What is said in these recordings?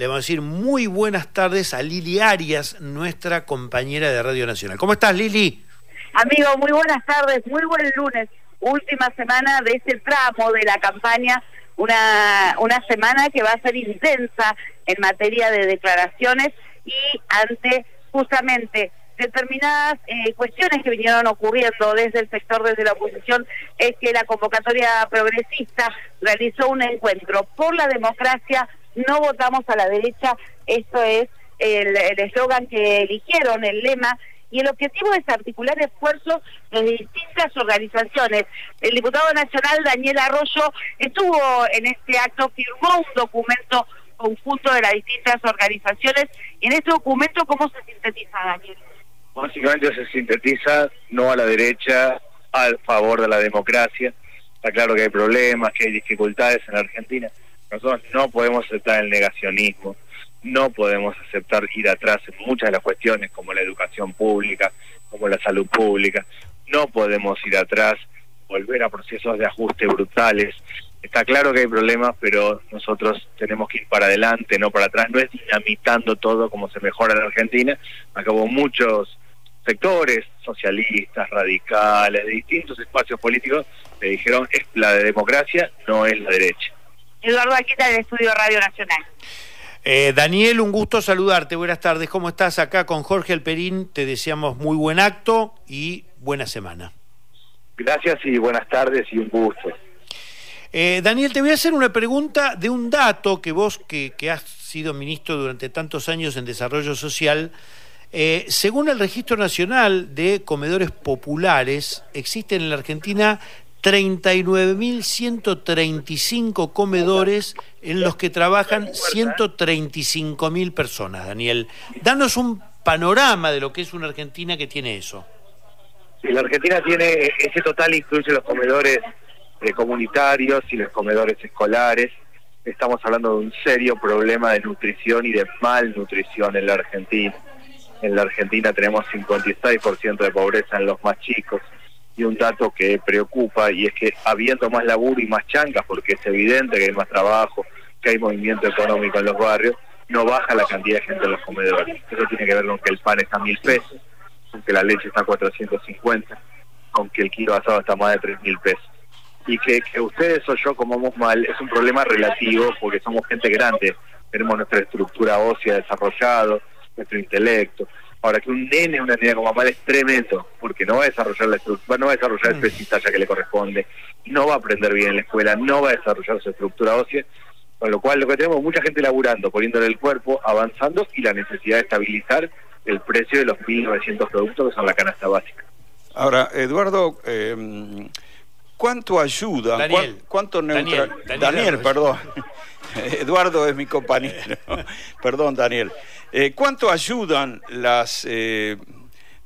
le vamos a decir muy buenas tardes a Lili Arias, nuestra compañera de Radio Nacional. ¿Cómo estás, Lili? Amigo, muy buenas tardes, muy buen lunes, última semana de este tramo de la campaña, una, una semana que va a ser intensa en materia de declaraciones y ante justamente determinadas eh, cuestiones que vinieron ocurriendo desde el sector, desde la oposición, es que la convocatoria progresista realizó un encuentro por la democracia, no votamos a la derecha, esto es el eslogan que eligieron, el lema, y el objetivo es articular esfuerzos de distintas organizaciones. El diputado nacional Daniel Arroyo estuvo en este acto, firmó un documento conjunto de las distintas organizaciones, y en este documento, ¿cómo se sintetiza, Daniel? Básicamente se sintetiza no a la derecha, al favor de la democracia. Está claro que hay problemas, que hay dificultades en la Argentina. Nosotros no podemos aceptar el negacionismo, no podemos aceptar ir atrás en muchas de las cuestiones como la educación pública, como la salud pública. No podemos ir atrás, volver a procesos de ajuste brutales. Está claro que hay problemas, pero nosotros tenemos que ir para adelante, no para atrás. No es dinamitando todo como se mejora en Argentina. Acabó muchos sectores socialistas, radicales, de distintos espacios políticos, le dijeron es la de democracia, no es la derecha. Eduardo Aquita del Estudio Radio Nacional. Eh, Daniel, un gusto saludarte. Buenas tardes. ¿Cómo estás acá con Jorge Alperín? Te deseamos muy buen acto y buena semana. Gracias y buenas tardes y un gusto. Eh, Daniel, te voy a hacer una pregunta de un dato que vos, que, que has sido ministro durante tantos años en desarrollo social, eh, según el Registro Nacional de Comedores Populares, existen en la Argentina 39.135 comedores en los que trabajan 135.000 personas, Daniel. Danos un panorama de lo que es una Argentina que tiene eso. la Argentina tiene, ese total incluye los comedores eh, comunitarios y los comedores escolares. Estamos hablando de un serio problema de nutrición y de malnutrición en la Argentina en la Argentina tenemos 56% de pobreza en los más chicos. Y un dato que preocupa y es que habiendo más laburo y más chancas, porque es evidente que hay más trabajo, que hay movimiento económico en los barrios, no baja la cantidad de gente en los comedores. Eso tiene que ver con que el pan está a mil pesos, con que la leche está a 450, con que el kilo asado está a más de tres mil pesos. Y que, que ustedes o yo comamos mal es un problema relativo porque somos gente grande, tenemos nuestra estructura ósea desarrollada, nuestro intelecto. Ahora, que un nene, una niña como mamá es tremendo, porque no va a desarrollar la estructura, no va a desarrollar el mm. presentaje que le corresponde, no va a aprender bien en la escuela, no va a desarrollar su estructura ósea, con lo cual lo que tenemos mucha gente laburando, poniéndole el cuerpo, avanzando y la necesidad de estabilizar el precio de los 1.900 productos que son la canasta básica. Ahora, Eduardo, eh, ¿cuánto ayuda? Daniel, ¿Cuánto Daniel, Daniel, perdón. Eduardo es mi compañero. perdón, Daniel. Eh, ¿Cuánto ayudan las, eh,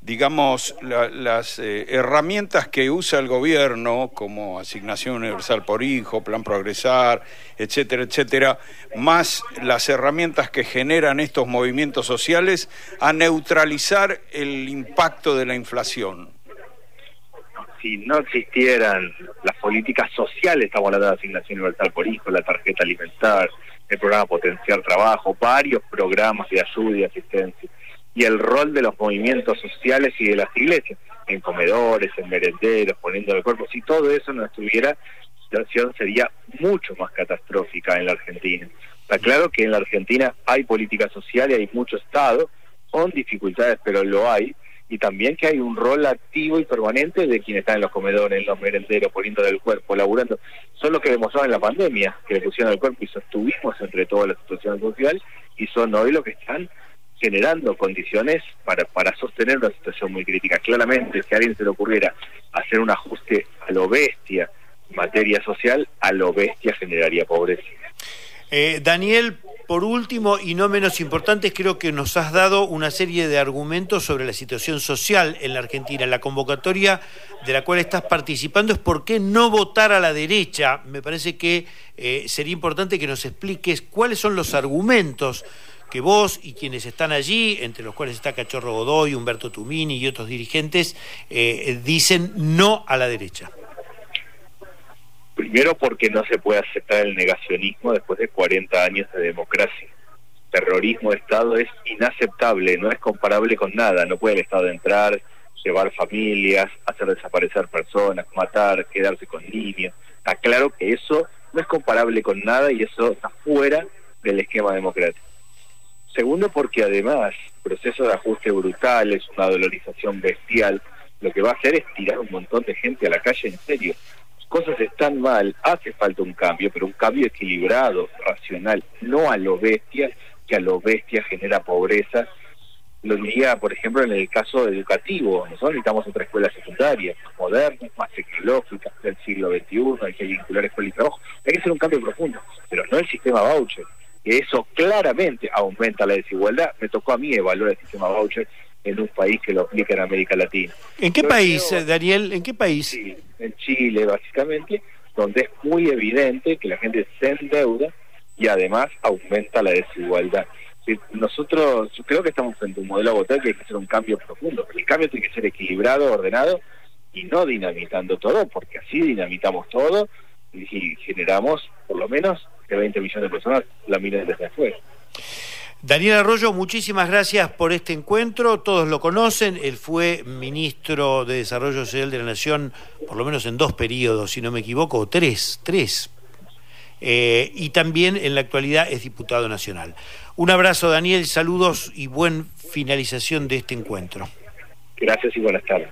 digamos, las eh, herramientas que usa el gobierno, como asignación universal por hijo, plan progresar, etcétera, etcétera, más las herramientas que generan estos movimientos sociales a neutralizar el impacto de la inflación? si no existieran las políticas sociales, estamos hablando de asignación universal por hijo, la tarjeta alimentar, el programa Potenciar Trabajo, varios programas de ayuda y asistencia, y el rol de los movimientos sociales y de las iglesias, en comedores, en merenderos, poniendo el cuerpo, si todo eso no estuviera, la situación sería mucho más catastrófica en la Argentina. Está claro que en la Argentina hay política social y hay mucho Estado, con dificultades, pero lo hay, y también que hay un rol activo y permanente de quienes están en los comedores, en los merenderos, poniendo del cuerpo, laburando. Son los que demostraron en la pandemia, que le pusieron el cuerpo y sostuvimos entre toda la situación social, y son hoy los que están generando condiciones para, para sostener una situación muy crítica. Claramente, si a alguien se le ocurriera hacer un ajuste a lo bestia en materia social, a lo bestia generaría pobreza. Eh, Daniel, por último y no menos importante, creo que nos has dado una serie de argumentos sobre la situación social en la Argentina. La convocatoria de la cual estás participando es por qué no votar a la derecha. Me parece que eh, sería importante que nos expliques cuáles son los argumentos que vos y quienes están allí, entre los cuales está Cachorro Godoy, Humberto Tumini y otros dirigentes, eh, dicen no a la derecha. Primero porque no se puede aceptar el negacionismo después de 40 años de democracia. terrorismo de Estado es inaceptable, no es comparable con nada, no puede el Estado entrar, llevar familias, hacer desaparecer personas, matar, quedarse con niños. Está claro que eso no es comparable con nada y eso está fuera del esquema democrático. Segundo, porque además, proceso de ajuste brutal, es una dolorización bestial, lo que va a hacer es tirar un montón de gente a la calle en serio. Cosas están mal, hace falta un cambio, pero un cambio equilibrado, racional, no a lo bestia, que a lo bestia genera pobreza. Lo diría, por ejemplo, en el caso educativo. Nosotros necesitamos otra escuela secundaria, moderna, más tecnológica, del siglo XXI, hay que vincular escuela y trabajo. Hay que hacer un cambio profundo, pero no el sistema voucher, que eso claramente aumenta la desigualdad. Me tocó a mí evaluar el sistema voucher en un país que lo aplica en América Latina. ¿En qué país, Daniel? ¿En qué país? Sí, en Chile, básicamente, donde es muy evidente que la gente se endeuda y además aumenta la desigualdad. Nosotros creo que estamos frente a un modelo votar que hay que hacer un cambio profundo. El cambio tiene que ser equilibrado, ordenado y no dinamitando todo, porque así dinamitamos todo y generamos por lo menos que 20 millones de personas la miren desde afuera. Daniel Arroyo, muchísimas gracias por este encuentro. Todos lo conocen. Él fue ministro de Desarrollo Social de la Nación, por lo menos en dos periodos, si no me equivoco, tres, tres. Eh, y también en la actualidad es diputado nacional. Un abrazo, Daniel, saludos y buen finalización de este encuentro. Gracias y buenas tardes.